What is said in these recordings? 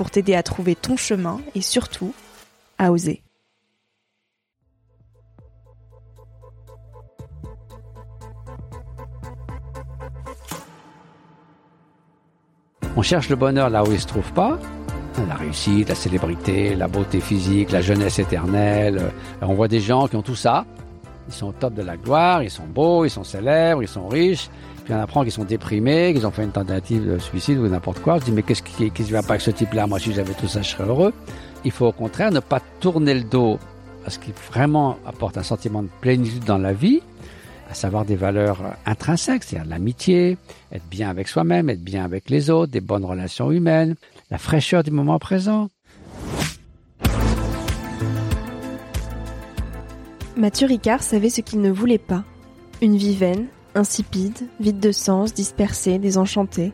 pour t'aider à trouver ton chemin et surtout à oser. On cherche le bonheur là où il se trouve pas. La réussite, la célébrité, la beauté physique, la jeunesse éternelle. On voit des gens qui ont tout ça. Ils sont au top de la gloire, ils sont beaux, ils sont célèbres, ils sont riches. Puis on apprend qu'ils sont déprimés, qu'ils ont fait une tentative de suicide ou n'importe quoi. Je dis, mais qu'est-ce qui, qui va pas avec ce type-là? Moi, si j'avais tout ça, je serais heureux. Il faut au contraire ne pas tourner le dos à ce qui vraiment apporte un sentiment de plénitude dans la vie, à savoir des valeurs intrinsèques, c'est-à-dire l'amitié, être bien avec soi-même, être bien avec les autres, des bonnes relations humaines, la fraîcheur du moment présent. Mathieu Ricard savait ce qu'il ne voulait pas. Une vie vaine, insipide, vide de sens, dispersée, désenchantée,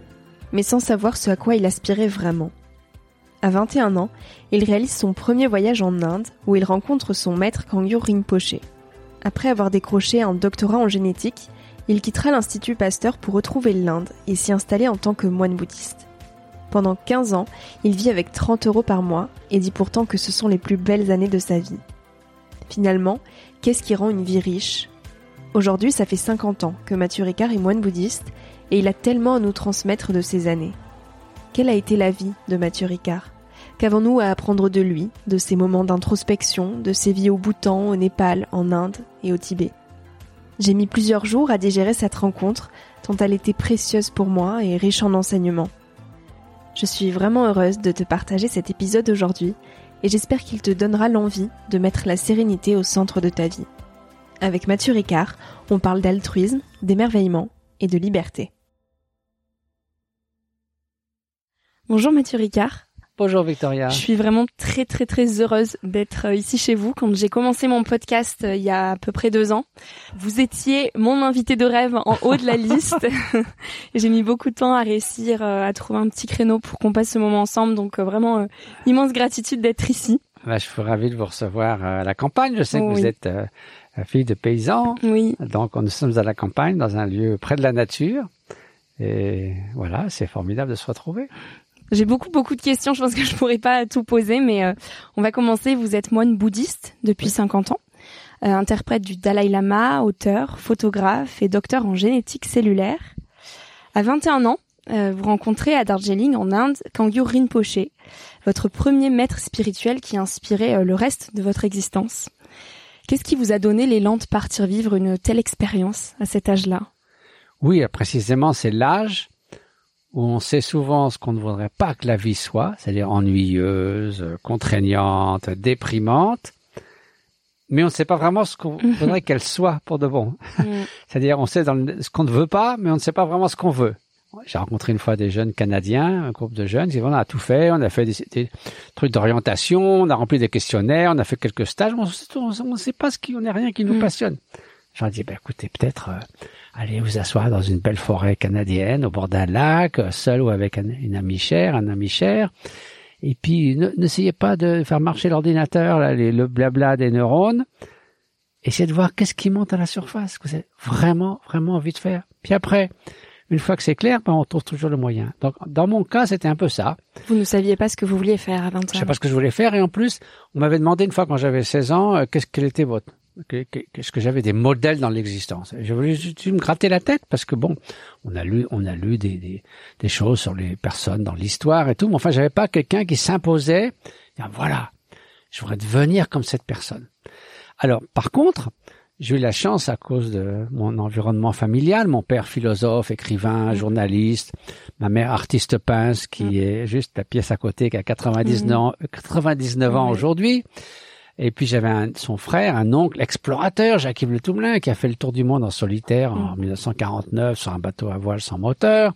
mais sans savoir ce à quoi il aspirait vraiment. À 21 ans, il réalise son premier voyage en Inde où il rencontre son maître Kangyur Rinpoche. Après avoir décroché un doctorat en génétique, il quittera l'Institut Pasteur pour retrouver l'Inde et s'y installer en tant que moine bouddhiste. Pendant 15 ans, il vit avec 30 euros par mois et dit pourtant que ce sont les plus belles années de sa vie. Finalement, qu'est-ce qui rend une vie riche? Aujourd'hui, ça fait 50 ans que Mathieu Ricard est moine bouddhiste et il a tellement à nous transmettre de ses années. Quelle a été la vie de Mathieu Ricard? Qu'avons-nous à apprendre de lui, de ses moments d'introspection, de ses vies au Bhoutan, au Népal, en Inde et au Tibet? J'ai mis plusieurs jours à digérer cette rencontre, tant elle était précieuse pour moi et riche en enseignements. Je suis vraiment heureuse de te partager cet épisode aujourd'hui et j'espère qu'il te donnera l'envie de mettre la sérénité au centre de ta vie. Avec Mathieu Ricard, on parle d'altruisme, d'émerveillement et de liberté. Bonjour Mathieu Ricard. Bonjour Victoria. Je suis vraiment très très très heureuse d'être euh, ici chez vous. Quand j'ai commencé mon podcast euh, il y a à peu près deux ans, vous étiez mon invité de rêve en haut de la liste. j'ai mis beaucoup de temps à réussir euh, à trouver un petit créneau pour qu'on passe ce moment ensemble. Donc vraiment immense gratitude d'être ici. Bah, je suis ravi de vous recevoir à la campagne. Je sais que vous êtes fille de paysan. Oui. Donc nous sommes à la campagne, dans un lieu près de la nature. Et voilà, c'est formidable de se retrouver. J'ai beaucoup beaucoup de questions. Je pense que je pourrais pas tout poser, mais euh, on va commencer. Vous êtes moine bouddhiste depuis 50 ans, euh, interprète du Dalai Lama, auteur, photographe et docteur en génétique cellulaire. À 21 ans, euh, vous rencontrez à Darjeeling en Inde Kangyur Rinpoche, votre premier maître spirituel qui a inspiré le reste de votre existence. Qu'est-ce qui vous a donné l'élan de partir vivre une telle expérience à cet âge-là? Oui, précisément, c'est l'âge où on sait souvent ce qu'on ne voudrait pas que la vie soit, c'est-à-dire ennuyeuse, contraignante, déprimante. mais on ne sait pas vraiment ce qu'on voudrait qu'elle soit pour de bon. Mm. C'est-à-dire, on sait dans le- ce qu'on ne veut pas, mais on ne sait pas vraiment ce qu'on veut. J'ai rencontré une fois des jeunes Canadiens, un groupe de jeunes, ils disaient, on a tout fait, on a fait des, des trucs d'orientation, on a rempli des questionnaires, on a fait quelques stages, on ne sait pas ce qui, on n'est rien qui nous Mm. passionne. J'en dis, ben écoutez, peut-être euh, allez vous asseoir dans une belle forêt canadienne, au bord d'un lac, euh, seul ou avec un- une amie chère, un ami cher. Et puis, ne- n'essayez pas de faire marcher l'ordinateur, le blabla des neurones. Essayez de voir qu'est-ce qui monte à la surface, que vous avez vraiment, vraiment envie de faire. Puis après, une fois que c'est clair, ben, on trouve toujours le moyen. Donc, dans mon cas, c'était un peu ça. Vous ne saviez pas ce que vous vouliez faire à 20 Je sais pas ce que je voulais faire. Et en plus, on m'avait demandé une fois quand j'avais 16 ans, euh, qu'est-ce quel était votre, que- que- qu'est-ce que j'avais des modèles dans l'existence. Je voulais juste me gratter la tête parce que bon, on a lu, on a lu des, des, des choses sur les personnes dans l'histoire et tout. Mais enfin, j'avais pas quelqu'un qui s'imposait. Voilà, je voudrais devenir comme cette personne. Alors, par contre, j'ai eu la chance à cause de mon environnement familial, mon père philosophe, écrivain, journaliste, ma mère artiste pince qui est juste la pièce à côté qui a 99 ans, 99 ans aujourd'hui. Et puis j'avais un- son frère, un oncle explorateur, Jacques-Yves Le Toumelin, qui a fait le tour du monde en solitaire en 1949 sur un bateau à voile sans moteur.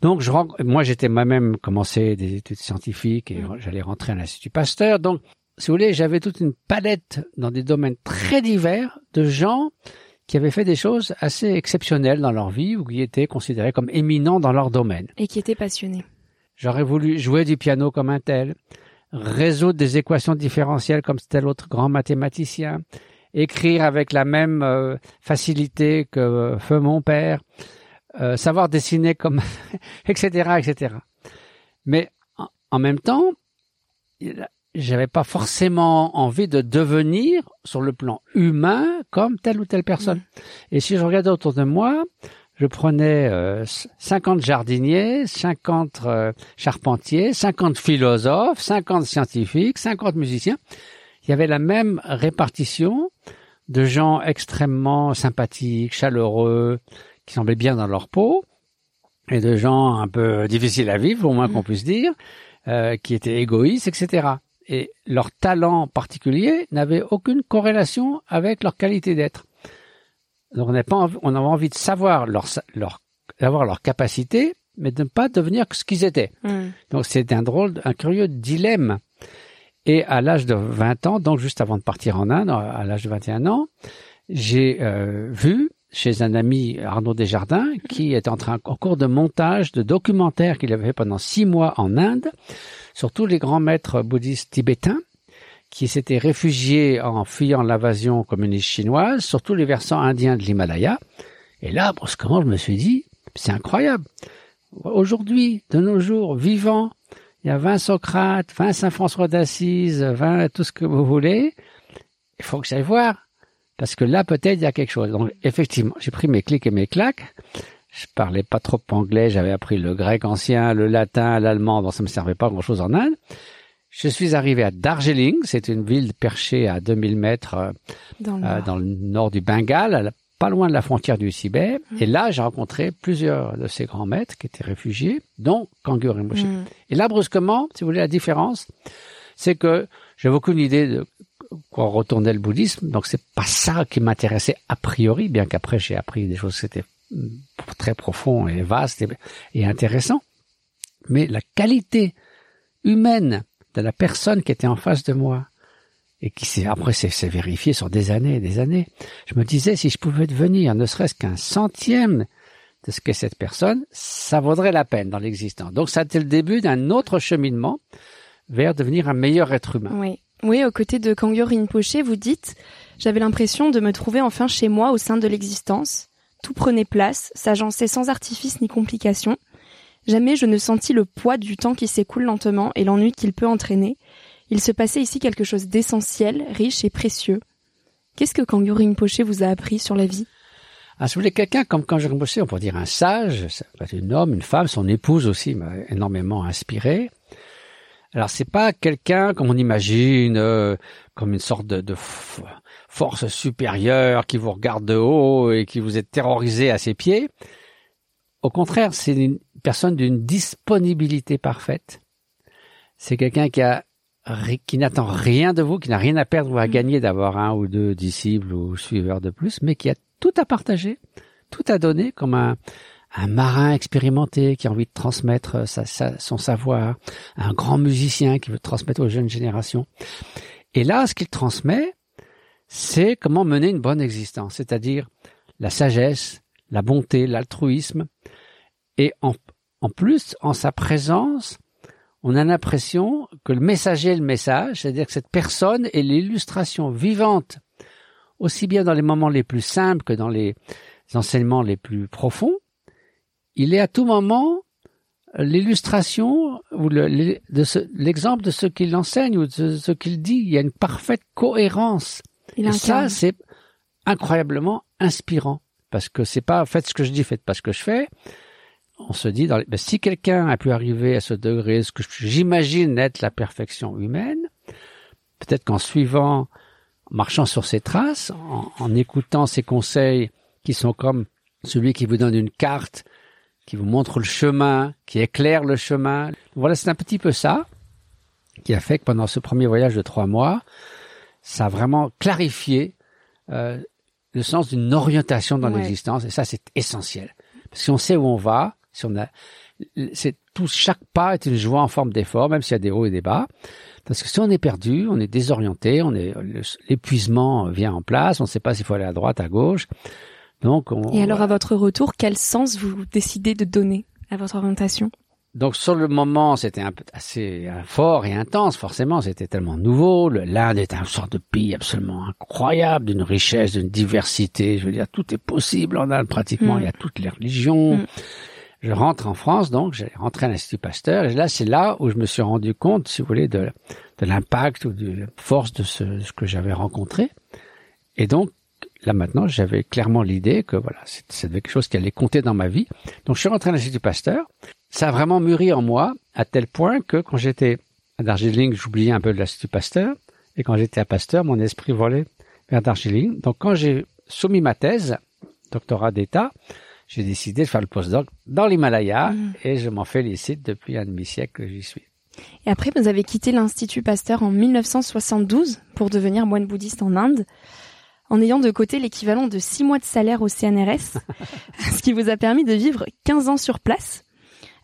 Donc je moi j'étais moi-même commencé des études scientifiques et j'allais rentrer à l'Institut Pasteur. Donc si vous voulez, j'avais toute une palette dans des domaines très divers de gens qui avaient fait des choses assez exceptionnelles dans leur vie ou qui étaient considérés comme éminents dans leur domaine. Et qui était passionné. J'aurais voulu jouer du piano comme un tel, résoudre des équations différentielles comme tel autre grand mathématicien, écrire avec la même euh, facilité que euh, feu mon père, euh, savoir dessiner comme, etc., etc. Mais en, en même temps, j'avais pas forcément envie de devenir sur le plan humain comme telle ou telle personne. Et si je regardais autour de moi, je prenais euh, 50 jardiniers, 50 euh, charpentiers, 50 philosophes, 50 scientifiques, 50 musiciens. Il y avait la même répartition de gens extrêmement sympathiques, chaleureux, qui semblaient bien dans leur peau, et de gens un peu difficiles à vivre, au moins qu'on puisse dire, euh, qui étaient égoïstes, etc. Et leur talent particulier n'avait aucune corrélation avec leur qualité d'être. Donc on pas envie, on avait envie de savoir leur, leur, d'avoir leur capacité, mais de ne pas devenir ce qu'ils étaient. Mm. Donc c'est un drôle, un curieux dilemme. Et à l'âge de 20 ans, donc juste avant de partir en Inde, à l'âge de 21 ans, j'ai euh, vu chez un ami Arnaud Desjardins qui est en train en cours de montage de documentaire qu'il avait fait pendant six mois en Inde sur tous les grands maîtres bouddhistes tibétains qui s'étaient réfugiés en fuyant l'invasion communiste chinoise sur tous les versants indiens de l'Himalaya. Et là, brusquement, je me suis dit, c'est incroyable. Aujourd'hui, de nos jours, vivants, il y a 20 Socrates, 20 Saint François d'Assise, 20 tout ce que vous voulez. Il faut que j'aille voir. Parce que là, peut-être, il y a quelque chose. Donc, effectivement, j'ai pris mes clics et mes claques. Je parlais pas trop anglais, j'avais appris le grec ancien, le latin, l'allemand, donc ça me servait pas grand-chose en Inde. Je suis arrivé à Darjeeling, c'est une ville perchée à 2000 mètres euh, Dans le euh, Nord. dans le nord du Bengale, pas loin de la frontière du Tibet. Et là, j'ai rencontré plusieurs de ces grands maîtres qui étaient réfugiés, dont Kangur Rinpoche. Mm. Et là, brusquement, si vous voulez, la différence, c'est que j'avais aucune idée de quoi retournait le bouddhisme, donc c'est pas ça qui m'intéressait a priori, bien qu'après j'ai appris des choses qui étaient mm, très profonds et vastes et, et intéressants. Mais la qualité humaine de la personne qui était en face de moi, et qui s'est, après s'est vérifié sur des années et des années, je me disais, si je pouvais devenir ne serait-ce qu'un centième de ce qu'est cette personne, ça vaudrait la peine dans l'existence. Donc ça a été le début d'un autre cheminement vers devenir un meilleur être humain. Oui. Oui, aux côtés de Kangyur Rinpoche, vous dites J'avais l'impression de me trouver enfin chez moi au sein de l'existence. Tout prenait place, s'agençait sans artifice ni complication. Jamais je ne sentis le poids du temps qui s'écoule lentement et l'ennui qu'il peut entraîner. Il se passait ici quelque chose d'essentiel, riche et précieux. Qu'est-ce que Kangyur Rinpoche vous a appris sur la vie? Ah, si vous voulez, quelqu'un comme j'ai bossé, on pourrait dire un sage, un homme, une femme, son épouse aussi m'a énormément inspiré. Alors c'est pas quelqu'un comme on imagine, euh, comme une sorte de, de force supérieure qui vous regarde de haut et qui vous est terrorisé à ses pieds. Au contraire, c'est une personne d'une disponibilité parfaite. C'est quelqu'un qui a qui n'attend rien de vous, qui n'a rien à perdre ou à gagner d'avoir un ou deux disciples ou suiveurs de plus, mais qui a tout à partager, tout à donner comme un, un marin expérimenté qui a envie de transmettre son savoir, un grand musicien qui veut transmettre aux jeunes générations. Et là, ce qu'il transmet, c'est comment mener une bonne existence, c'est-à-dire la sagesse, la bonté, l'altruisme. Et en, en plus, en sa présence, on a l'impression que le messager est le message, c'est-à-dire que cette personne est l'illustration vivante, aussi bien dans les moments les plus simples que dans les enseignements les plus profonds. Il est à tout moment l'illustration ou l'exemple de ce qu'il enseigne ou de ce qu'il dit. Il y a une parfaite cohérence. Et ça, c'est incroyablement inspirant parce que c'est pas faites ce que je dis, faites pas ce que je fais on se dit, dans ben, si quelqu'un a pu arriver à ce degré, ce que j'imagine être la perfection humaine, peut-être qu'en suivant, en marchant sur ses traces, en, écoutant ses conseils qui sont comme celui qui vous donne une carte, qui vous montre le chemin, qui éclaire le chemin. Voilà, c'est un petit peu ça qui a fait que pendant ce premier voyage de trois mois, ça a vraiment clarifié euh, le sens d'une orientation dans l'existence, et ça c'est essentiel. Parce que si on sait où on va, si on a, c'est tout, chaque pas est une joie en forme d'effort, même s'il y a des hauts et des bas. Parce que si on est perdu, on est désorienté, on est, l'épuisement vient en place, on ne sait pas s'il faut aller à droite, à gauche. Donc, on, Et alors, à votre retour, quel sens vous décidez de donner à votre orientation? Donc sur le moment, c'était assez fort et intense, forcément, c'était tellement nouveau. L'Inde est un sorte de pays absolument incroyable, d'une richesse, d'une diversité. Je veux dire, tout est possible en Inde pratiquement. Mm. Il y a toutes les religions. Mm je rentre en France, donc j'ai rentré à l'Institut Pasteur, et là, c'est là où je me suis rendu compte, si vous voulez, de, de l'impact ou de la force de ce, ce que j'avais rencontré. Et donc, là maintenant, j'avais clairement l'idée que voilà, c'était quelque chose qui allait compter dans ma vie. Donc, je suis rentré à l'Institut Pasteur. Ça a vraiment mûri en moi, à tel point que quand j'étais à Darjeeling, j'oubliais un peu de l'Institut Pasteur. Et quand j'étais à Pasteur, mon esprit volait vers Darjeeling. Donc, quand j'ai soumis ma thèse, doctorat d'État, j'ai décidé de faire le postdoc dans l'Himalaya mm. et je m'en félicite depuis un demi-siècle que j'y suis. Et après, vous avez quitté l'Institut Pasteur en 1972 pour devenir moine bouddhiste en Inde, en ayant de côté l'équivalent de six mois de salaire au CNRS, ce qui vous a permis de vivre 15 ans sur place.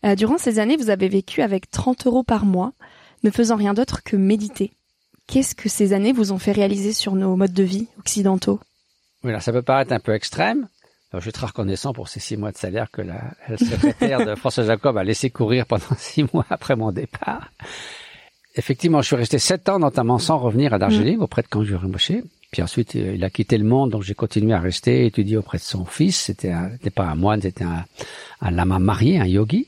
Euh, durant ces années, vous avez vécu avec 30 euros par mois, ne faisant rien d'autre que méditer. Qu'est-ce que ces années vous ont fait réaliser sur nos modes de vie occidentaux? Oui, alors ça peut paraître un peu extrême, je suis très reconnaissant pour ces six mois de salaire que la, secrétaire de François Jacob a laissé courir pendant six mois après mon départ. Effectivement, je suis resté sept ans, notamment sans revenir à Darjeeling, auprès de Kanjur Rinpoche. Puis ensuite, euh, il a quitté le monde, donc j'ai continué à rester, étudier auprès de son fils. C'était, n'était pas un moine, c'était un, un, lama marié, un yogi.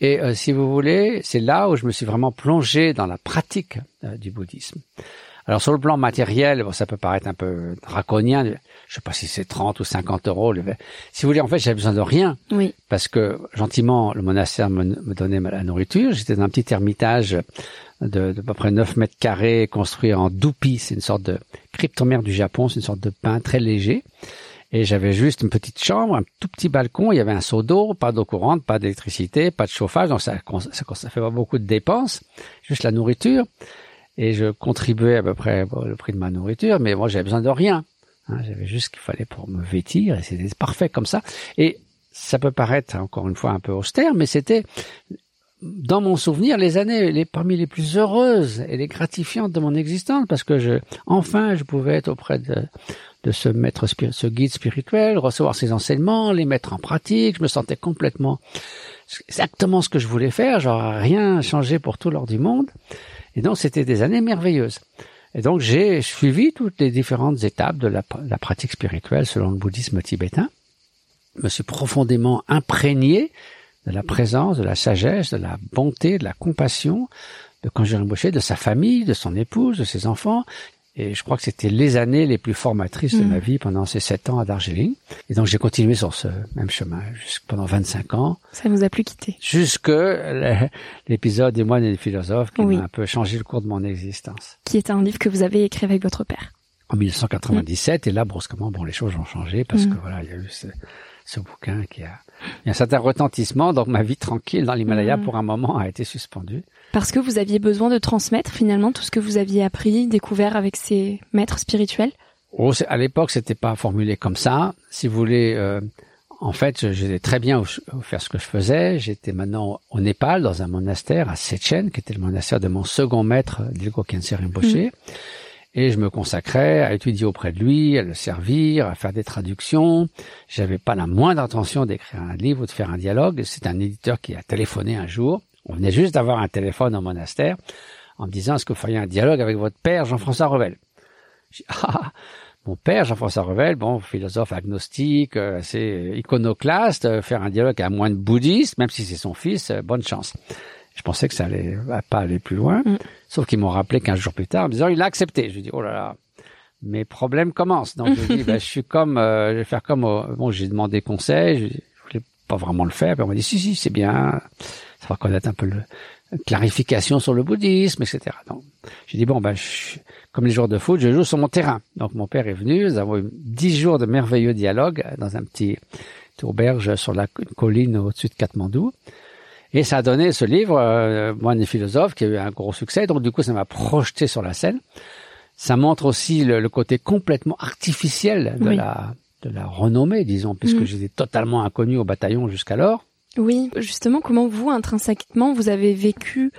Et euh, si vous voulez, c'est là où je me suis vraiment plongé dans la pratique euh, du bouddhisme. Alors sur le plan matériel, bon, ça peut paraître un peu draconien. Je sais pas si c'est 30 ou 50 euros. Si vous voulez, en fait, j'avais besoin de rien. Oui. Parce que gentiment, le monastère me, donnait la nourriture. J'étais dans un petit ermitage de, de à peu près 9 mètres carrés construit en doupi. C'est une sorte de cryptomère du Japon. C'est une sorte de pain très léger. Et j'avais juste une petite chambre, un tout petit balcon. Il y avait un seau d'eau, pas d'eau courante, pas d'électricité, pas de chauffage. Donc ça, ça, ça fait pas beaucoup de dépenses. Juste la nourriture et je contribuais à peu près le prix de ma nourriture, mais moi j'avais besoin de rien. Hein, j'avais juste ce qu'il fallait pour me vêtir et c'était parfait comme ça. Et ça peut paraître encore une fois un peu austère, mais c'était dans mon souvenir les années les parmi les plus heureuses et les gratifiantes de mon existence parce que je enfin je pouvais être auprès de de ce maître ce guide spirituel, recevoir ses enseignements, les mettre en pratique, je me sentais complètement exactement ce que je voulais faire, genre rien changé pour tout l'or du monde. Et donc, c'était des années merveilleuses. Et donc, j'ai suivi toutes les différentes étapes de la, pratique spirituelle selon le bouddhisme tibétain. Me suis profondément imprégné de la présence, de la sagesse, de la bonté, de la compassion de Kanjiro Rinpoche, de sa famille, de son épouse, de ses enfants. Et je crois que c'était les années les plus formatrices de ma mm. vie pendant ces sept ans à Darjeeling. Et donc j'ai continué sur ce même chemin pendant 25 ans. Ça nous a plus quitté. Jusque l'épisode des moines et des philosophes qui m'a un peu changé le cours de mon existence. Qui est un livre que vous avez écrit avec votre père. En 1997. Et là, brusquement, bon, les choses ont changé parce mm. que voilà, il y a eu ce bouquin qui a, il y a un certain retentissement. Donc ma vie tranquille dans l'Himalaya Mhm. pour un moment a été suspendue. Parce que vous aviez besoin de transmettre finalement tout ce que vous aviez appris, découvert avec ces maîtres spirituels? Oh, c'est- à l'époque, c'était pas formulé comme ça. Si vous voulez, euh, en fait, je- j'étais très bien au, au faire ce que je faisais. J'étais maintenant au Népal, dans un monastère à Sechen, qui était le monastère de mon second maître, Dilgo Khyentse Rinpoche. Et je me consacrais à étudier auprès de lui, à le servir, à faire des traductions. J'avais pas la moindre intention d'écrire un livre ou de faire un dialogue. C'est un éditeur qui a téléphoné un jour. On venait juste d'avoir un téléphone au monastère en me disant est-ce que vous feriez un dialogue avec votre père Jean-François Revel? Dit, ah, mon père Jean-François Revel, bon philosophe agnostique, euh, assez iconoclaste, euh, faire un dialogue à moins de bouddhiste, même si c'est son fils, euh, bonne chance. Je pensais que ça allait va pas aller plus loin, Mm. sauf qu'ils m'ont rappelé 15 jours plus tard en me disant il a accepté. Je dis oh là là, mes problèmes commencent. Donc je dis ben, je suis comme, euh, je vais faire comme au- bon j'ai demandé conseil, je, je voulais pas vraiment le faire, puis on m'a dit si si c'est bien, ça va connaître un peu le clarification sur le bouddhisme, etc. Donc j'ai dit bon ben je- comme les jours de foot, je joue sur mon terrain. Donc mon père est venu, nous avons eu dix jours de merveilleux dialogues dans un petit auberge sur la colline au-dessus de Katmandou. Et ça a donné ce livre, euh, Moine et philosophe, qui a eu un gros succès. Donc du coup, ça m'a projeté sur la scène. Ça montre aussi le, le côté complètement artificiel de Oui. la de la renommée, disons, puisque Mm. j'étais totalement inconnu au bataillon jusqu'alors. Oui, justement, comment vous, intrinsèquement, vous avez vécu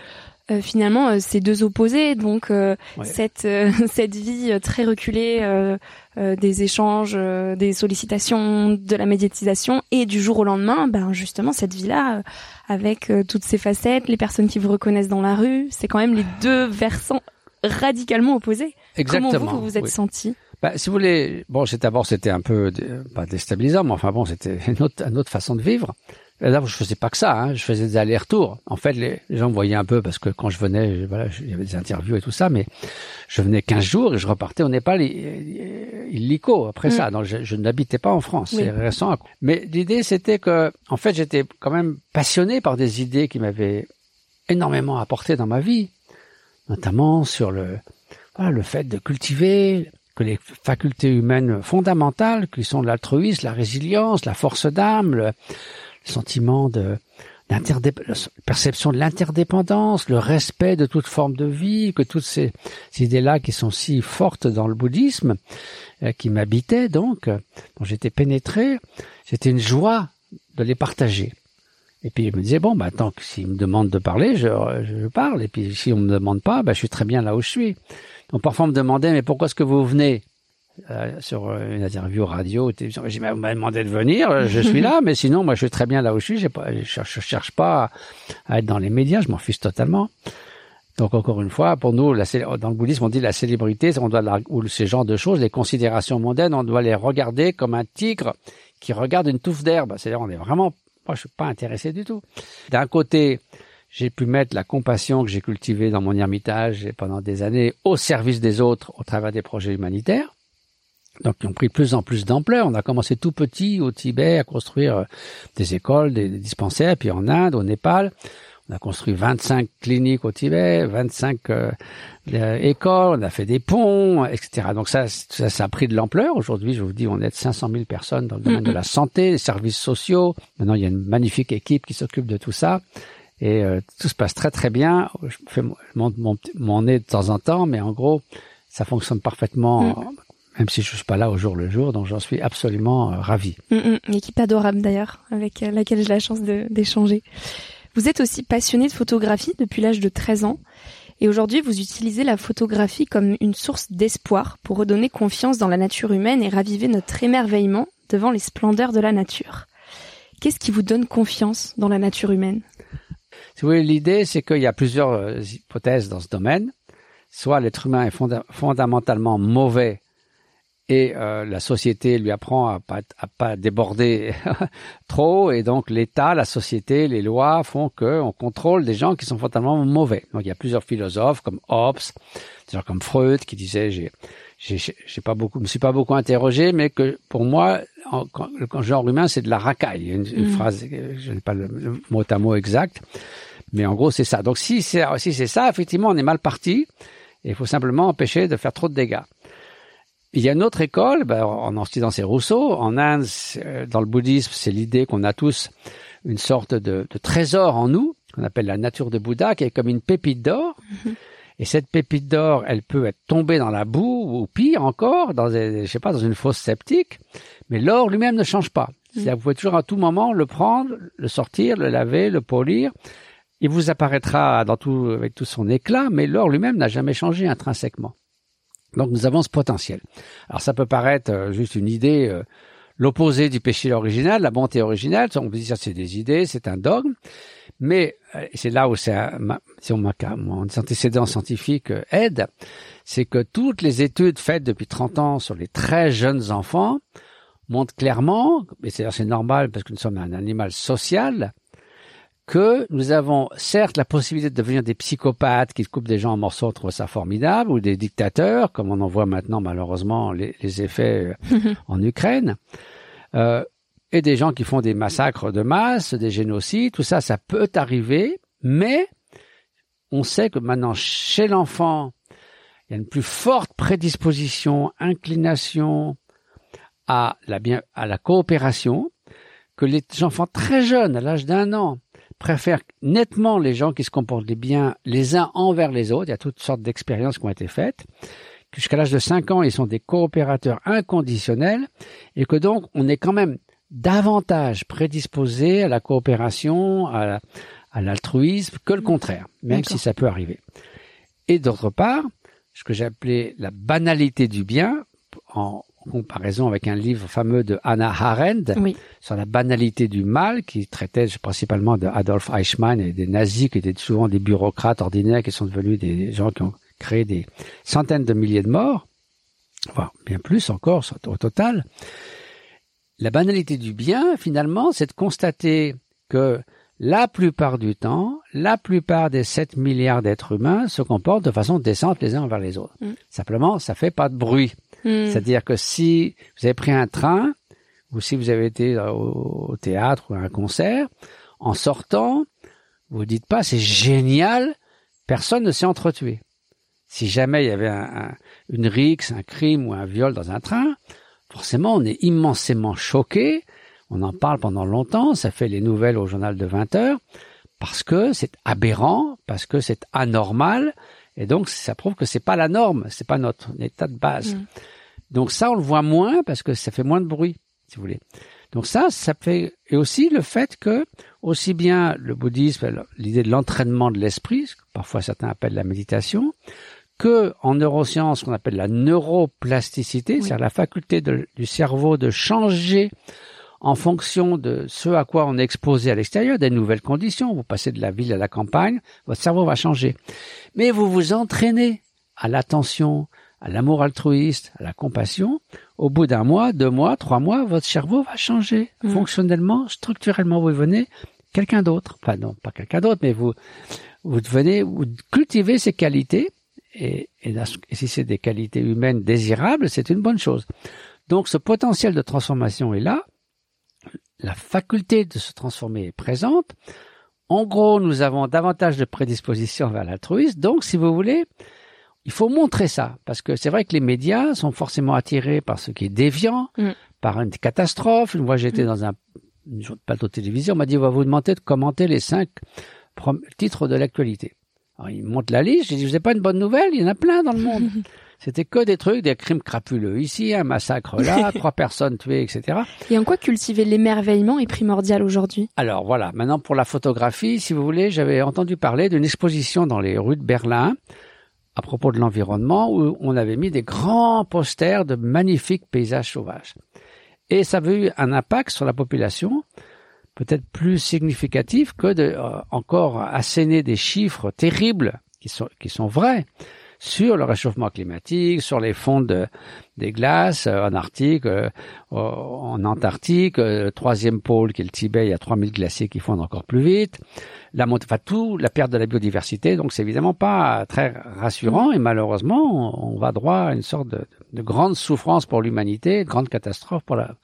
euh, finalement euh, ces deux opposés, donc euh, Ouais. cette euh, cette vie euh, très reculée euh, euh, des échanges, euh, des sollicitations, de la médiatisation, et du jour au lendemain, ben justement cette vie-là, euh, avec toutes ces facettes, les personnes qui vous reconnaissent dans la rue, c'est quand même les deux versants radicalement opposés. Exactement. Comment vous vous, vous êtes oui. senti Bah, si vous voulez, bon, c'est d'abord c'était un peu dé- pas déstabilisant, mais enfin bon, c'était une autre, une autre façon de vivre. Là, je faisais pas que ça, hein, je faisais des allers-retours. En fait, les, gens me voyaient un peu parce que quand je venais, voilà, il y avait des interviews et tout ça, mais je venais 15 jours et je repartais au Népal illico après Mm. ça. Donc, je, je n'habitais pas en France, Oui. c'est récent. Mais l'idée, c'était que, en fait, j'étais quand même passionné par des idées qui m'avaient énormément apporté dans ma vie, notamment sur le, voilà, le fait de cultiver que les facultés humaines fondamentales, qui sont l'altruisme, la résilience, la force d'âme, sentiment de perception de l'interdépendance, le respect de toute forme de vie, que toutes ces, idées-là qui sont si fortes dans le bouddhisme, euh, qui m'habitaient donc, dont j'étais pénétré, c'était une joie de les partager. Et puis je me disais bon bah tant que s'ils me demandent de parler, je, je parle. Et puis si on me demande pas, bah je suis très bien là où je suis. Donc parfois on me demandait mais pourquoi est-ce que vous venez? Euh, sur euh, une interview radio ou télévision J'ai dit mais vous m'avez demandé de venir, euh, je suis là, mais sinon moi je suis très bien là où je suis. J'ai pas, je, cherche, je cherche pas à être dans les médias, je m'en fiche totalement. Donc encore une fois, pour nous, la, dans le bouddhisme, on dit la célébrité, on doit la, ou ces genres de choses, les considérations mondaines, on doit les regarder comme un tigre qui regarde une touffe d'herbe. C'est-à-dire, on est vraiment, moi, je suis pas intéressé du tout. D'un côté, j'ai pu mettre la compassion que j'ai cultivée dans mon ermitage et pendant des années au service des autres au travers des projets humanitaires. Donc, qui ont pris de plus en plus d'ampleur. On a commencé tout petit au Tibet à construire euh, des écoles, des, des dispensaires, puis en Inde, au Népal. On a construit 25 cliniques au Tibet, 25 euh, euh, écoles, on a fait des ponts, etc. Donc ça, ça, ça a pris de l'ampleur. Aujourd'hui, je vous dis, on aide 500 000 personnes dans le domaine de la santé, des services sociaux. Maintenant, il y a une magnifique équipe qui s'occupe de tout ça. Et euh, tout se passe très très bien. Je fais mon, mon, mon, mon nez de temps en temps, mais en gros, ça fonctionne parfaitement, Mm. Même si je suis pas là au jour le jour. Donc j'en suis absolument euh, ravi. Mm, mm, Une équipe adorable d'ailleurs, avec euh, laquelle j'ai la chance d'échanger. Vous êtes aussi passionné de photographie depuis l'âge de 13 ans. Et aujourd'hui, vous utilisez la photographie comme une source d'espoir pour redonner confiance dans la nature humaine et raviver notre émerveillement devant les splendeurs de la nature. Qu'est-ce qui vous donne confiance dans la nature humaine? Si vous voulez, l'idée, c'est qu'il y a plusieurs euh, hypothèses dans ce domaine. Soit l'être humain est fonda- fondamentalement mauvais et euh, la société lui apprend à pas, à pas déborder trop, et donc l'État, la société, les lois font qu'on contrôle des gens qui sont fondamentalement mauvais. Donc il y a plusieurs philosophes comme Hobbes, des gens comme Freud qui disaient j'ai j'ai pas beaucoup, me suis pas beaucoup interrogé, mais que pour moi, en, quand, le genre humain, c'est de la racaille. Il y a Une, une Mm. phrase, je n'ai pas le, le mot à mot exact, mais en gros, c'est ça. Donc si c'est si c'est ça, effectivement, on est mal parti. Et il faut simplement empêcher de faire trop de dégâts. Il y a une autre école, ben, en Occident c'est Rousseau, en Inde, dans le bouddhisme, c'est l'idée qu'on a tous une sorte de, de trésor en nous, qu'on appelle la nature de Bouddha, qui est comme une pépite d'or. Mhm. Et cette pépite d'or, elle peut être tombée dans la boue ou pire encore, dans, je sais pas, dans une fosse sceptique. Mais l'or lui-même ne change pas. Mm. vous pouvez toujours à tout moment le prendre, le sortir, le laver, le polir. Il vous apparaîtra dans tout, avec tout son éclat, mais l'or lui-même n'a jamais changé intrinsèquement. Donc nous avons ce potentiel. Alors ça peut paraître euh, juste une idée, euh, l'opposé du péché original, la bonté originale. On peut dire c'est des idées, c'est un dogme. Mais euh, c'est là où c'est si on mon antécédent scientifique aide, c'est que toutes les études faites depuis 30 ans sur les très jeunes enfants montre clairement, et c'est normal parce que nous sommes un animal social, que nous avons certes la possibilité de devenir des psychopathes qui coupent des gens en morceaux, on trouve ça formidable, ou des dictateurs, comme on en voit maintenant malheureusement les, effets euh, en Ukraine, euh, et des gens qui font des massacres de masse, des génocides, tout ça, ça peut arriver, mais on sait que maintenant chez l'enfant, il y a une plus forte prédisposition, inclination, à la, bien, à la coopération, que les enfants très jeunes, à l'âge d'un an, préfèrent nettement les gens qui se comportent bien les uns envers les autres. Il y a toutes sortes d'expériences qui ont été faites. Jusqu'à l'âge de 5 ans, ils sont des coopérateurs inconditionnels et que donc on est quand même davantage prédisposé à la coopération, à l'altruisme que le contraire, même si ça peut arriver. Et d'autre part, ce que j'ai appelé la banalité du bien, en comparaison avec un livre fameux de Hannah Arendt sur la banalité du mal, qui traitait principalement de Adolf Eichmann et des nazis qui étaient souvent des bureaucrates ordinaires qui sont devenus des gens qui ont créé des centaines de milliers de morts, voire bien plus encore au total. La banalité du bien, finalement, c'est de constater que la plupart du temps, la plupart des 7 milliards d'êtres humains se comportent de façon décente les uns envers les autres. Mm. Simplement, ça fait pas de bruit. Hmm. C'est-à-dire que si vous avez pris un train ou si vous avez été au, théâtre ou à un concert, en sortant, vous dites pas c'est génial, personne ne s'est entretué. Si jamais il y avait une rixe, un crime ou un viol dans un train, forcément on est immensément choqué, on en parle pendant longtemps, ça fait les nouvelles au journal de 20 heures, parce que c'est aberrant, parce que c'est anormal, et donc, ça prouve que c'est pas la norme, c'est pas notre état de base. Mm. Donc ça, on le voit moins parce que ça fait moins de bruit, si vous voulez. Donc ça, ça fait et aussi le fait que aussi bien le bouddhisme, l'idée de l'entraînement de l'esprit, ce que parfois certains appellent la méditation, que en neurosciences, qu'on appelle la neuroplasticité, c'est-à-dire la faculté du cerveau de changer en fonction de ce à quoi on est exposé à l'extérieur, des nouvelles conditions. Vous passez de la ville à la campagne, votre cerveau va changer. Mais vous vous entraînez à l'attention, à l'amour altruiste, à la compassion. Au bout d'un mois, deux mois, trois mois, votre cerveau va changer. Mmh. Fonctionnellement, structurellement, vous devenez quelqu'un d'autre. Enfin non, pas quelqu'un d'autre, mais vous, vous devenez, vous cultivez ces qualités. Et, et si c'est des qualités humaines désirables, c'est une bonne chose. Donc ce potentiel de transformation est là la faculté de se transformer est présente. En gros, nous avons davantage de prédisposition vers l'altruisme. Donc, si vous voulez, il faut montrer ça. Parce que c'est vrai que les médias sont forcément attirés par ce qui est déviant, mm. par une catastrophe. Une fois, j'étais mm. dans un plateau de télévision, on m'a dit, on va vous demander de commenter les cinq titres de l'actualité. Alors, il monte la liste. J'ai dit, vous n'avez pas une bonne nouvelle? Il y en a plein dans le monde. C'était que des trucs, des crimes crapuleux ici, un massacre là, trois personnes tuées, etc. Et en quoi cultiver l'émerveillement est primordial aujourd'hui? Alors voilà, maintenant pour la photographie, si vous voulez, j'avais entendu parler d'une exposition dans les rues de Berlin à propos de l'environnement où on avait mis des grands posters de magnifiques paysages sauvages. Et ça avait eu un impact sur la population peut-être plus significatif que de euh, encore asséner des chiffres terribles qui sont, qui sont vrais sur le réchauffement climatique, sur les fonds des glaces euh, en Arctique, euh, en Antarctique, euh, le troisième pôle qui est le Tibet, il y a 3000 glaciers qui fondent encore plus vite, la enfin tout, la perte de la biodiversité, donc c'est évidemment pas très rassurant et malheureusement on, va droit à une sorte de, de grande souffrance pour l'humanité, de grande catastrophe pour la,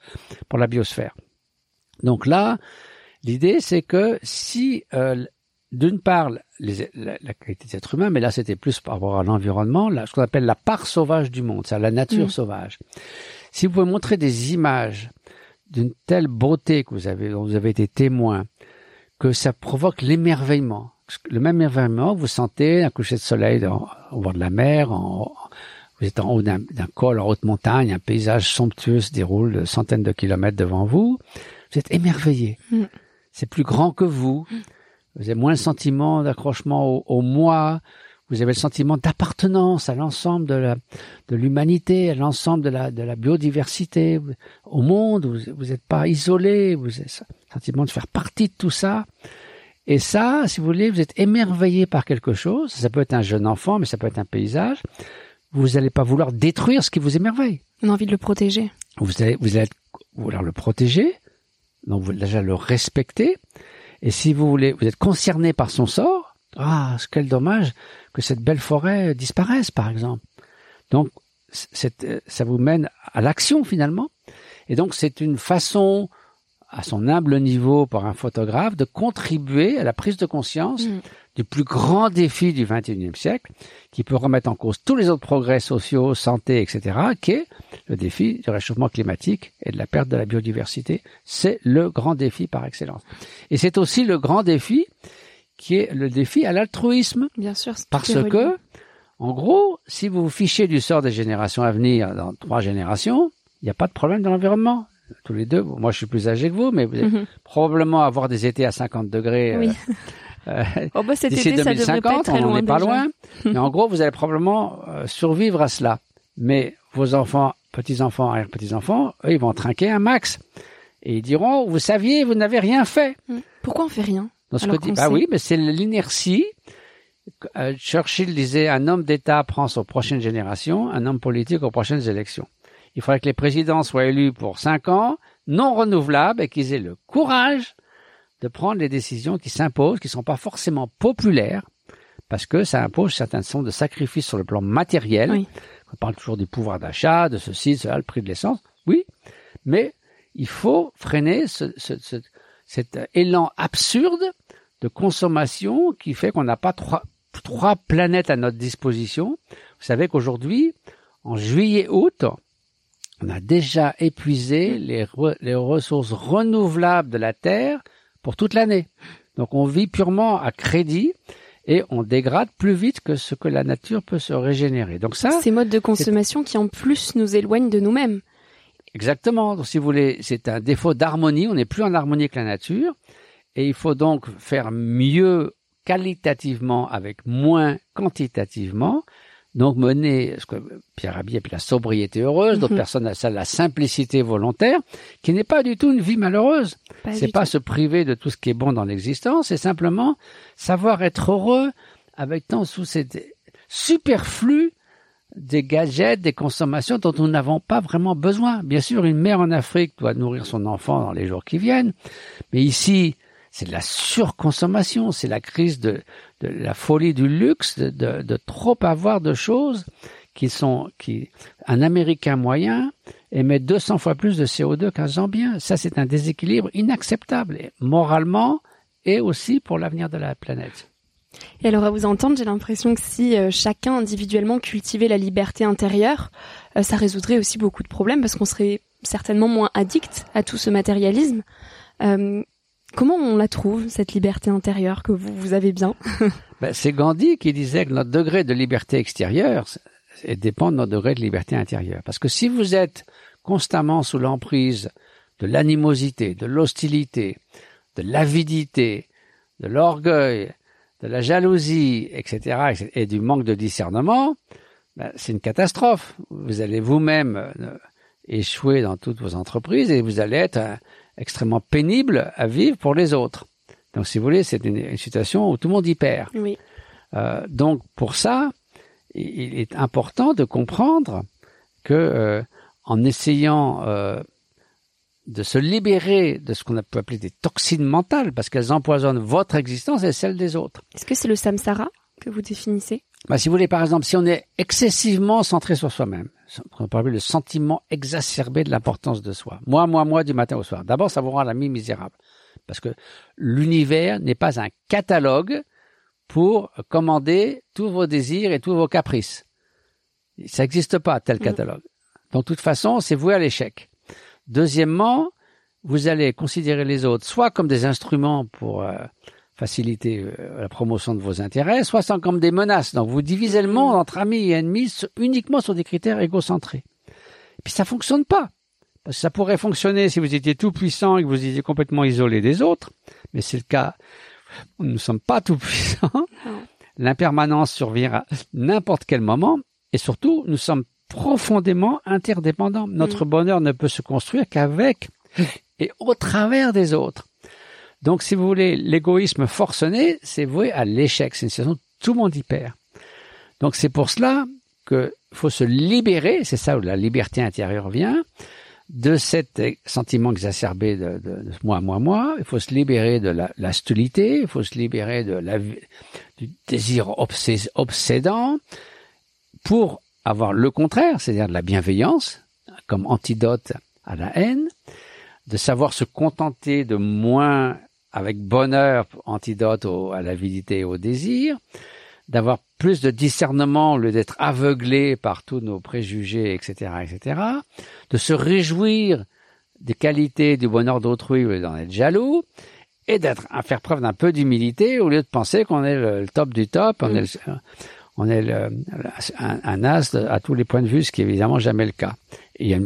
pour la biosphère. Donc là, l'idée c'est que si d'une part les, la, la, qualité des êtres humains, mais là c'était plus par rapport à l'environnement, ce qu'on appelle la part sauvage du monde, c'est la nature mmh. sauvage. Si vous pouvez montrer des images d'une telle beauté que vous avez, dont vous avez été témoin, que ça provoque l'émerveillement. Le même émerveillement, vous sentez un coucher de soleil dans, au bord de la mer, en, vous êtes en haut d'un col en haute montagne, un paysage somptueux se déroule de centaines de kilomètres devant vous. Vous êtes émerveillé. Mm. C'est plus grand que vous. Mm. Vous avez moins le sentiment d'accrochement au, au, moi. Vous avez le sentiment d'appartenance à l'ensemble de la, de l'humanité, à l'ensemble de la, de la biodiversité, au monde. Vous n'êtes pas isolé. Vous avez le sentiment de faire partie de tout ça. Et ça, si vous voulez, vous êtes émerveillé par quelque chose. Ça peut être un jeune enfant, mais ça peut être un paysage vous n'allez pas vouloir détruire ce qui vous émerveille. On a envie de le protéger. Vous allez, vous allez vouloir le protéger, donc vous déjà le respecter. Et si vous voulez, vous êtes concerné par son sort, ah, quel dommage que cette belle forêt disparaisse, par exemple. Donc, ça vous mène à l'action finalement. Et donc, c'est une façon, à son humble niveau, par un photographe, de contribuer à la prise de conscience mm du plus grand défi du XXIe siècle, qui peut remettre en cause tous les autres progrès sociaux, santé, etc., qui est le défi du réchauffement climatique et de la perte de la biodiversité. C'est le grand défi par excellence. Et c'est aussi le grand défi qui est le défi à l'altruisme. Bien sûr. Parce que, en gros, si vous vous fichez du sort des générations à venir dans trois générations, il n'y a pas de problème dans l'environnement tous les deux. Moi, je suis plus âgé que vous, mais vous allez mhm. probablement avoir des étés à 50 degrés oui. euh, oh bah D'ici 2050, on n'est pas loin. mais en gros, vous allez probablement euh, survivre à cela. Mais vos enfants, petits-enfants, arrière-petits-enfants, eux, ils vont trinquer un max. Et ils diront, vous saviez, vous n'avez rien fait. Hmm. Pourquoi on fait rien Dans ce côté, bah oui, mais c'est l'inertie. Euh, Churchill disait, un homme d'État prend aux prochaines générations, un homme politique aux prochaines élections. Il faudrait que les présidents soient élus pour cinq ans, non renouvelables, et qu'ils aient le courage de prendre les décisions qui s'imposent, qui ne sont pas forcément populaires, parce que ça impose certaines sortes de sacrifices sur le plan matériel. On parle toujours du pouvoir d'achat, de ceci, de cela, le prix de l'essence. Oui, mais il faut freiner ce, cet élan absurde de consommation qui fait qu'on n'a pas trois, trois planètes à notre disposition. Vous savez qu'aujourd'hui, en juillet-août, on a déjà épuisé les, les ressources renouvelables de la Terre pour toute l'année. Donc on vit purement à crédit et on dégrade plus vite que ce que la nature peut se régénérer. Donc ça, ces modes de consommation qui en plus nous éloignent de nous-mêmes. Exactement. Donc si vous voulez, c'est un défaut d'harmonie. On n'est plus en harmonie avec la nature et il faut donc faire mieux qualitativement avec moins quantitativement donc mener ce que Pierre Rabhi appelle la sobriété heureuse, d'autres mhm. personnes appellent ça la simplicité volontaire, qui n'est pas du tout une vie malheureuse. C'est pas se priver de tout ce qui est bon dans l'existence, c'est simplement savoir être heureux avec tant sous cette superflu des gadgets, des consommations dont nous n'avons pas vraiment besoin. Bien sûr, une mère en Afrique doit nourrir son enfant dans les jours qui viennent, mais ici, c'est de la surconsommation, c'est la crise de, de, la folie du luxe, de, de, de, trop avoir de choses qui sont qui un Américain moyen émet 200 fois plus de CO2 qu'un Zambien. Ça, c'est un déséquilibre inacceptable, moralement et aussi pour l'avenir de la planète. Et alors à vous entendre, j'ai l'impression que si euh, chacun individuellement cultivait la liberté intérieure, euh, ça résoudrait aussi beaucoup de problèmes parce qu'on serait certainement moins addict à tout ce matérialisme. Euh, Comment on la trouve, cette liberté intérieure que vous, vous avez bien ben, C'est Gandhi qui disait que notre degré de liberté extérieure dépend de notre degré de liberté intérieure. Parce que si vous êtes constamment sous l'emprise de l'animosité, de l'hostilité, de l'avidité, de l'orgueil, de la jalousie, etc., et du manque de discernement, ben, c'est une catastrophe. Vous allez vous-même euh, échouer dans toutes vos entreprises et vous allez être extrêmement pénible à vivre pour les autres. Donc, si vous voulez, c'est une, situation où tout le monde y perd. Oui. Euh, donc, pour ça, il est important de comprendre que, euh, en essayant euh, de se libérer de ce qu'on peut appeler des toxines mentales, parce qu'elles empoisonnent votre existence et celle des autres. Est-ce que c'est le samsara que vous définissez? Bah, Si vous voulez, par exemple, si on est excessivement centré sur soi-même, on le sentiment exacerbé de l'importance de soi. Moi, moi, moi, du matin au soir. D'abord, ça vous rend l'ami misérable. parce que l'univers n'est pas un catalogue pour commander tous vos désirs et tous vos caprices. Ça n'existe pas, tel mm. catalogue. Donc, de toute façon, c'est voué à l'échec. Deuxièmement, vous allez considérer les autres soit comme des instruments pour euh, faciliter euh, la promotion de vos intérêts, soit comme des menaces. Donc vous divisez le monde entre amis et ennemis uniquement sur des critères égocentrés. Et puis ça fonctionne pas. Parce que ça pourrait fonctionner si vous étiez tout puissant et que vous étiez complètement isolé des autres, mais c'est le cas. Nous ne sommes pas tout puissants. L'impermanence survient à n'importe quel moment, et surtout, nous sommes profondément interdépendants. Notre mm. bonheur ne peut se construire qu'avec et au travers des autres. Donc, si vous voulez, l'égoïsme forcené, c'est voué à l'échec. C'est une situation tout le monde y perd. Donc, c'est pour cela qu'il faut se libérer, c'est ça où la liberté intérieure vient, de cet sentiment exacerbé de, moi, moi, moi. Il faut se libérer de la, la stolité, il faut se libérer du désir obsédant pour avoir le contraire, c'est-à-dire de la bienveillance comme antidote à la haine, de savoir se contenter de moins avec bonheur, antidote à l'avidité et au désir, d'avoir plus de discernement au lieu d'être aveuglé par tous nos préjugés, etc., etc., de se réjouir des qualités du bonheur d'autrui au lieu d'en être jaloux, et d'être à faire preuve d'un peu d'humilité au lieu de penser qu'on est le, top du top, on est, on est un, as à tous les points de vue, ce qui est évidemment jamais le cas. il y a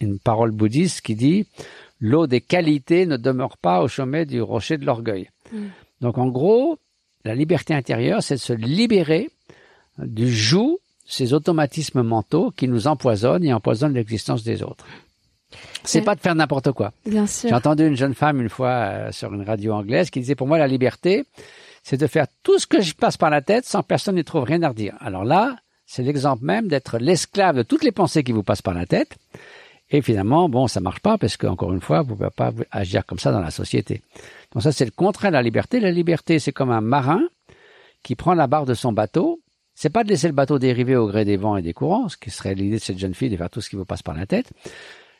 une parole bouddhiste qui dit l'eau des qualités ne demeure pas au sommet du rocher de l'orgueil. Mm. Donc en gros, la liberté intérieure, c'est de se libérer du joug, ces automatismes mentaux qui nous empoisonnent et empoisonnent l'existence des autres. C'est pas de faire n'importe quoi. Bien sûr. J'ai entendu une jeune femme une fois euh, sur une radio anglaise qui disait pour moi la liberté, c'est de faire tout ce que je passe par la tête sans personne n'y trouve rien à redire. Alors là, c'est l'exemple même d'être l'esclave de toutes les pensées qui vous passent par la tête et finalement, bon, ça marche pas parce qu'encore une fois, vous ne pouvez pas agir comme ça dans la société. Donc ça, c'est le contraire de la liberté. La liberté, c'est comme un marin qui prend la barre de son bateau. C'est pas de laisser le bateau dériver au gré des vents et des courants, ce qui serait l'idée de cette jeune fille de faire tout ce qui vous passe par la tête.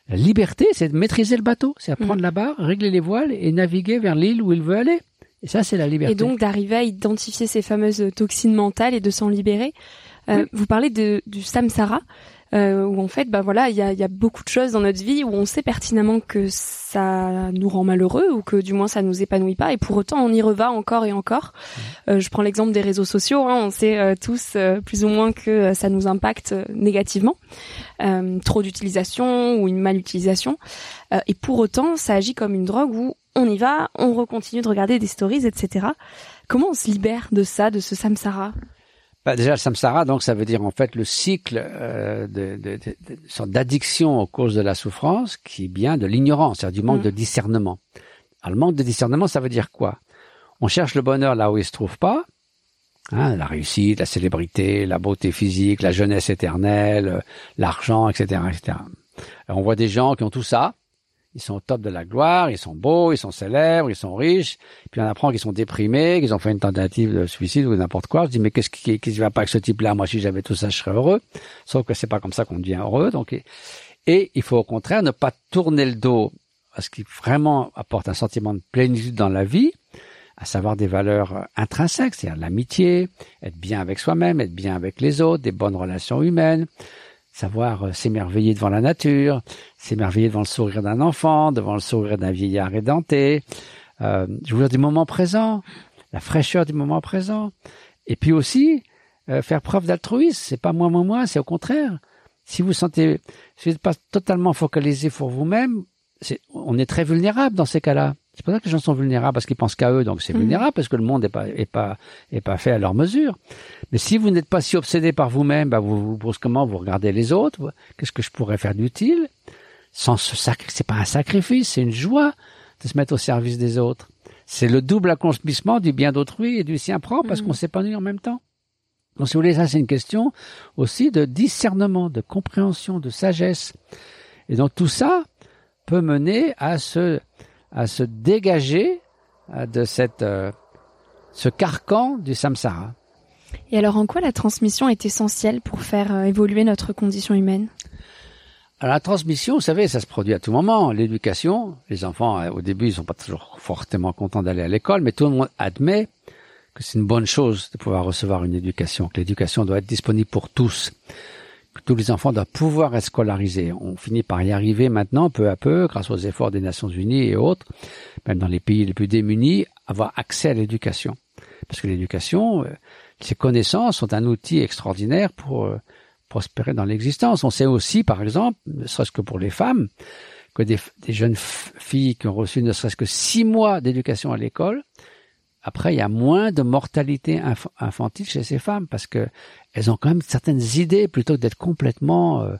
La liberté, c'est de maîtriser le bateau, c'est à prendre mm. la barre, régler les voiles et naviguer vers l'île où il veut aller. Et ça, c'est la liberté. Et donc d'arriver à identifier ces fameuses toxines mentales et de s'en libérer. Euh, vous parlez de, du samsara euh, où en fait, bah voilà, il y a, y a, beaucoup de choses dans notre vie où on sait pertinemment que ça nous rend malheureux ou que du moins ça nous épanouit pas, et pour autant on y reva encore et encore. Mmh. Euh, je prends l'exemple des réseaux sociaux, hein, on sait euh, tous euh, plus ou moins que ça nous impacte négativement, trop d'utilisation ou une mal utilisation, et pour autant ça agit comme une drogue où on y va, on recontinue de regarder des stories, etc. Comment on se libère de ça, de ce samsara? Bah, déjà, le samsara, donc, ça veut dire en fait le cycle euh, de, de, de, de d'addiction aux causes de la souffrance qui vient de l'ignorance, c'est-à-dire du manque mm. de discernement. Alors, le manque de discernement, ça veut dire quoi? On cherche le bonheur là où il se trouve pas. Hein, la réussite, la célébrité, la beauté physique, la jeunesse éternelle, euh, l'argent, etc., etc. Alors, on voit des gens qui ont tout ça, ils sont au top de la gloire, ils sont beaux, ils sont célèbres, ils sont riches. Puis on apprend qu'ils sont déprimés, qu'ils ont fait une tentative de suicide ou n'importe quoi. Je dis mais qu'est-ce qui, qui va pas avec ce type-là? Moi, si j'avais tout ça, je serais heureux. Sauf que c'est pas comme ça qu'on devient heureux. Donc et il faut au contraire ne pas tourner le dos à ce qui vraiment apporte un sentiment de plénitude dans la vie, à savoir des valeurs intrinsèques, c'est-à-dire l'amitié, être bien avec soi-même, être bien avec les autres, des bonnes relations humaines, savoir euh, s'émerveiller devant la nature, s'émerveiller devant le sourire d'un enfant, devant le sourire d'un vieillard édenté, euh, jouir du moment présent, la fraîcheur du moment présent, et puis aussi euh, faire preuve d'altruisme. C'est pas moi, moi, moi, c'est au contraire. Si vous sentez, si vous n'êtes pas totalement focalisé pour vous-même, on est très vulnérable dans ces cas-là. C'est pour ça que les gens sont vulnérables parce qu'ils pensent qu'à eux, donc c'est mhm. vulnérable parce que le monde n'est pas est pas est pas fait à leur mesure. Mais si vous n'êtes pas si obsédé par vous-même, bah vous, vous comment vous regardez les autres. Qu'est-ce que je pourrais faire d'utile? Sans ce sacrifice, c'est pas un sacrifice, c'est une joie de se mettre au service des autres. C'est le double accomplissement du bien d'autrui et du sien propre parce mhm. qu'on s'épanouit en même temps. Donc si vous voulez, ça c'est une question aussi de discernement, de compréhension, de sagesse. Et donc tout ça peut mener à se à se dégager euh, de cette, euh, ce carcan du samsara. Et alors en quoi la transmission est essentielle pour faire euh, évoluer notre condition humaine? La transmission, vous savez, ça se produit à tout moment. L'éducation, les enfants, au début, ils sont pas toujours fortement contents d'aller à l'école, mais tout le monde admet que c'est une bonne chose de pouvoir recevoir une éducation, que l'éducation doit être disponible pour tous, tous les enfants doivent pouvoir être scolarisés. On finit par y arriver maintenant, peu à peu, grâce aux efforts des Nations Unies et autres, même dans les pays les plus démunis, avoir accès à l'éducation. Parce que l'éducation, euh, ces connaissances sont un outil extraordinaire pour euh, prospérer dans l'existence. On sait aussi, par exemple, ne serait-ce que pour les femmes, que des, jeunes filles qui ont reçu ne serait-ce que six mois d'éducation à l'école, après, il y a moins de mortalité infantile chez ces femmes parce que elles ont quand même certaines idées plutôt que d'être complètement euh,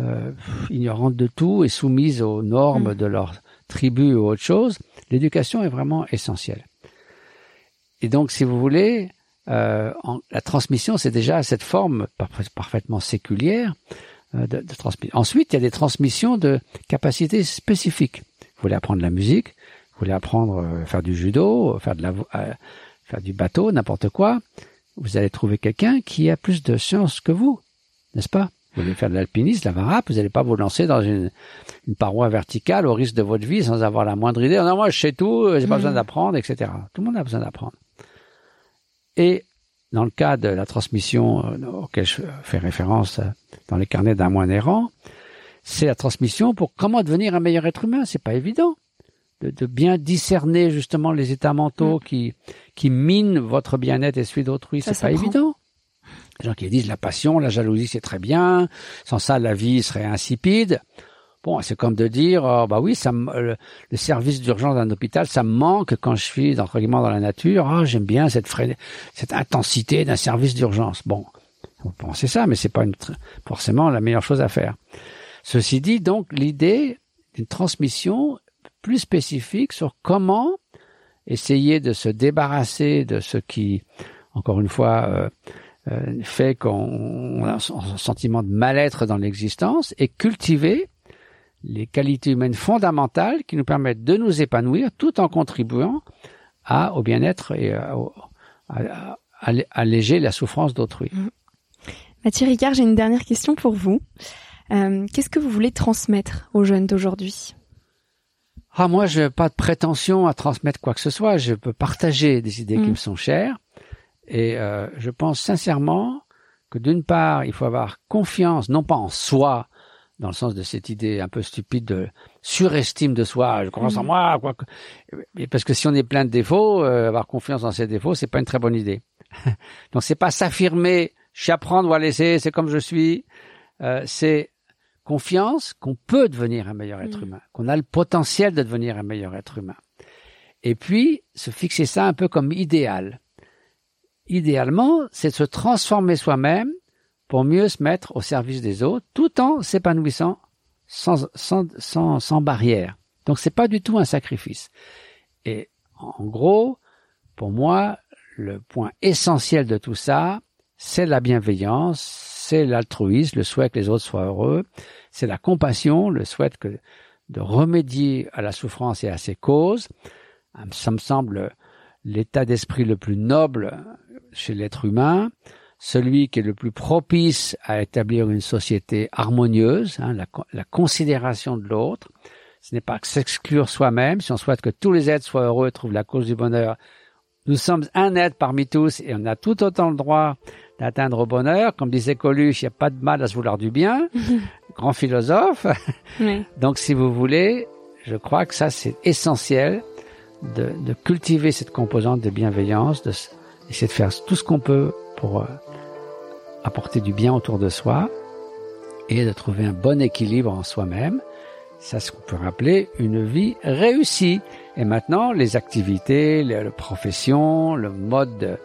euh, ignorantes de tout et soumises aux normes mm. de leur tribu ou autre chose. L'éducation est vraiment essentielle. Et donc, si vous voulez, euh, la transmission, c'est déjà cette forme parfaitement séculière euh, de, de transmission. Ensuite, il y a des transmissions de capacités spécifiques. Vous voulez apprendre la musique, vous voulez apprendre à euh, faire du judo, faire de la, faire du bateau, n'importe quoi. Vous allez trouver quelqu'un qui a plus de science que vous, n'est-ce pas? Vous voulez faire de l'alpinisme, la varap, vous n'allez pas vous lancer dans une, une, paroi verticale au risque de votre vie sans avoir la moindre idée. Non, moi je sais tout, j'ai pas besoin mmh. d'apprendre, etc. Tout le monde a besoin d'apprendre. Et dans le cas de la transmission euh, auquel je fais référence euh, dans les carnets d'un moine errant, c'est la transmission pour comment devenir un meilleur être humain. C'est pas évident de, bien discerner justement les états mentaux mm. qui qui minent votre bien-être et celui d'autrui. C'est pas évident. Les gens qui disent la passion, la jalousie, c'est très bien. Sans ça, la vie serait insipide. Bon, c'est comme de dire, oh, bah oui, ça, le, service d'urgence d'un hôpital, ça me manque quand je suis entre guillemets dans la nature. Ah, j'aime bien cette cette intensité d'un service d'urgence. Bon, vous pensez ça, mais c'est pas une, forcément la meilleure chose à faire. Ceci dit, donc l'idée d'une transmission plus spécifique sur comment essayer de se débarrasser de ce qui, encore une fois, euh, euh, fait qu'on a un sentiment de mal-être dans l'existence et cultiver les qualités humaines fondamentales qui nous permettent de nous épanouir tout en contribuant au bien-être et à, alléger la souffrance d'autrui. Mmh. Mathieu Ricard, j'ai une dernière question pour vous. Euh, qu'est-ce que vous voulez transmettre aux jeunes d'aujourd'hui? Ah, moi, je n'ai pas de prétention à transmettre quoi que ce soit. Je peux partager des idées qui mmh. me sont chères. Et euh, je pense sincèrement que d'une part, il faut avoir confiance, non pas en soi, dans le sens de cette idée un peu stupide de surestime de soi. Je commence en mm. moi, quoi. Parce que si on est plein de défauts, euh, avoir confiance dans ses défauts, c'est pas une très bonne idée. Donc c'est pas s'affirmer, je sais apprendre ou à laisser, c'est comme je suis. Euh, c'est confiance qu'on peut devenir un meilleur être mm. humain, qu'on a le potentiel de devenir un meilleur être humain. Et puis se fixer ça un peu comme idéal. Idéalement, c'est de se transformer soi-même pour mieux se mettre au service des autres, tout en s'épanouissant sans, sans, sans, sans barrière. Donc c'est pas du tout un sacrifice. Et en gros, pour moi, le point essentiel de tout ça, c'est la bienveillance, c'est l'altruisme, le souhait que les autres soient heureux, c'est la compassion, le souhait que de remédier à la souffrance et à ses causes. Ça me semble l'état d'esprit le plus noble chez l'être humain celui qui est le plus propice à établir une société harmonieuse, hein, la, considération de l'autre. Ce n'est pas s'exclure soi-même. Si on souhaite que tous les êtres soient heureux et trouvent la cause du bonheur, nous sommes un être parmi tous et on a tout autant le droit d'atteindre au bonheur. Comme disait Coluche, il n'y a pas de mal à se vouloir du bien. Grand philosophe. Donc si vous voulez, je crois que ça c'est essentiel de, de, cultiver cette composante de bienveillance, de essayer de faire tout ce qu'on peut pour euh, apporter du bien autour de soi et de trouver un bon équilibre en soi-même. Ça, ce qu'on peut rappeler une vie réussie. Et maintenant, les activités, les, professions, le mode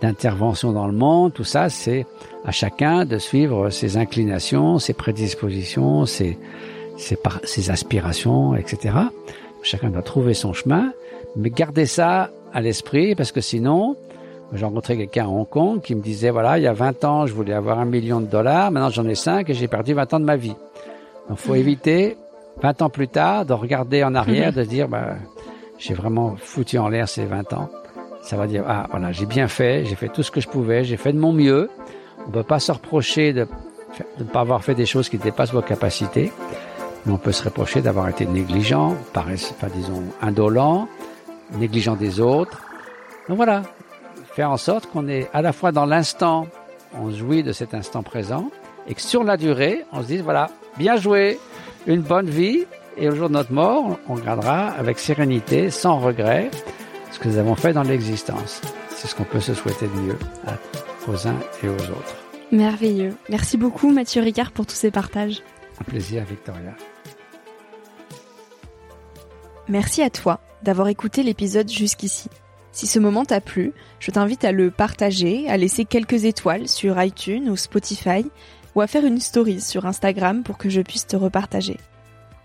d'intervention dans le monde, tout ça, c'est à chacun de suivre ses inclinations, ses prédispositions, ses, ses, ses aspirations, etc. Chacun doit trouver son chemin, mais garder ça à l'esprit parce que sinon, j'ai rencontré quelqu'un à Hong Kong qui me disait, voilà, il y a 20 ans, je voulais avoir un million de dollars, maintenant j'en ai 5 et j'ai perdu 20 ans de ma vie. Donc faut mhm. éviter, 20 ans plus tard, de regarder en arrière, mhm. de se dire, bah, j'ai vraiment foutu en l'air ces 20 ans. Ça va dire, ah voilà, j'ai bien fait, j'ai fait tout ce que je pouvais, j'ai fait de mon mieux. On ne peut pas se reprocher de ne pas avoir fait des choses qui dépassent vos capacités. Mais on peut se reprocher d'avoir été négligent, pas, disons indolent, négligent des autres. Donc voilà, faire en sorte qu'on est à la fois dans l'instant, on jouit de cet instant présent, et que sur la durée, on se dise voilà, bien joué, une bonne vie, et au jour de notre mort, on regardera avec sérénité, sans regret, ce que nous avons fait dans l'existence. C'est ce qu'on peut se souhaiter de mieux aux uns et aux autres. Merveilleux. Merci beaucoup Mathieu Ricard pour tous ces partages. Un plaisir Victoria. Merci à toi d'avoir écouté l'épisode jusqu'ici. Si ce moment t'a plu, je t'invite à le partager, à laisser quelques étoiles sur iTunes ou Spotify, ou à faire une story sur Instagram pour que je puisse te repartager.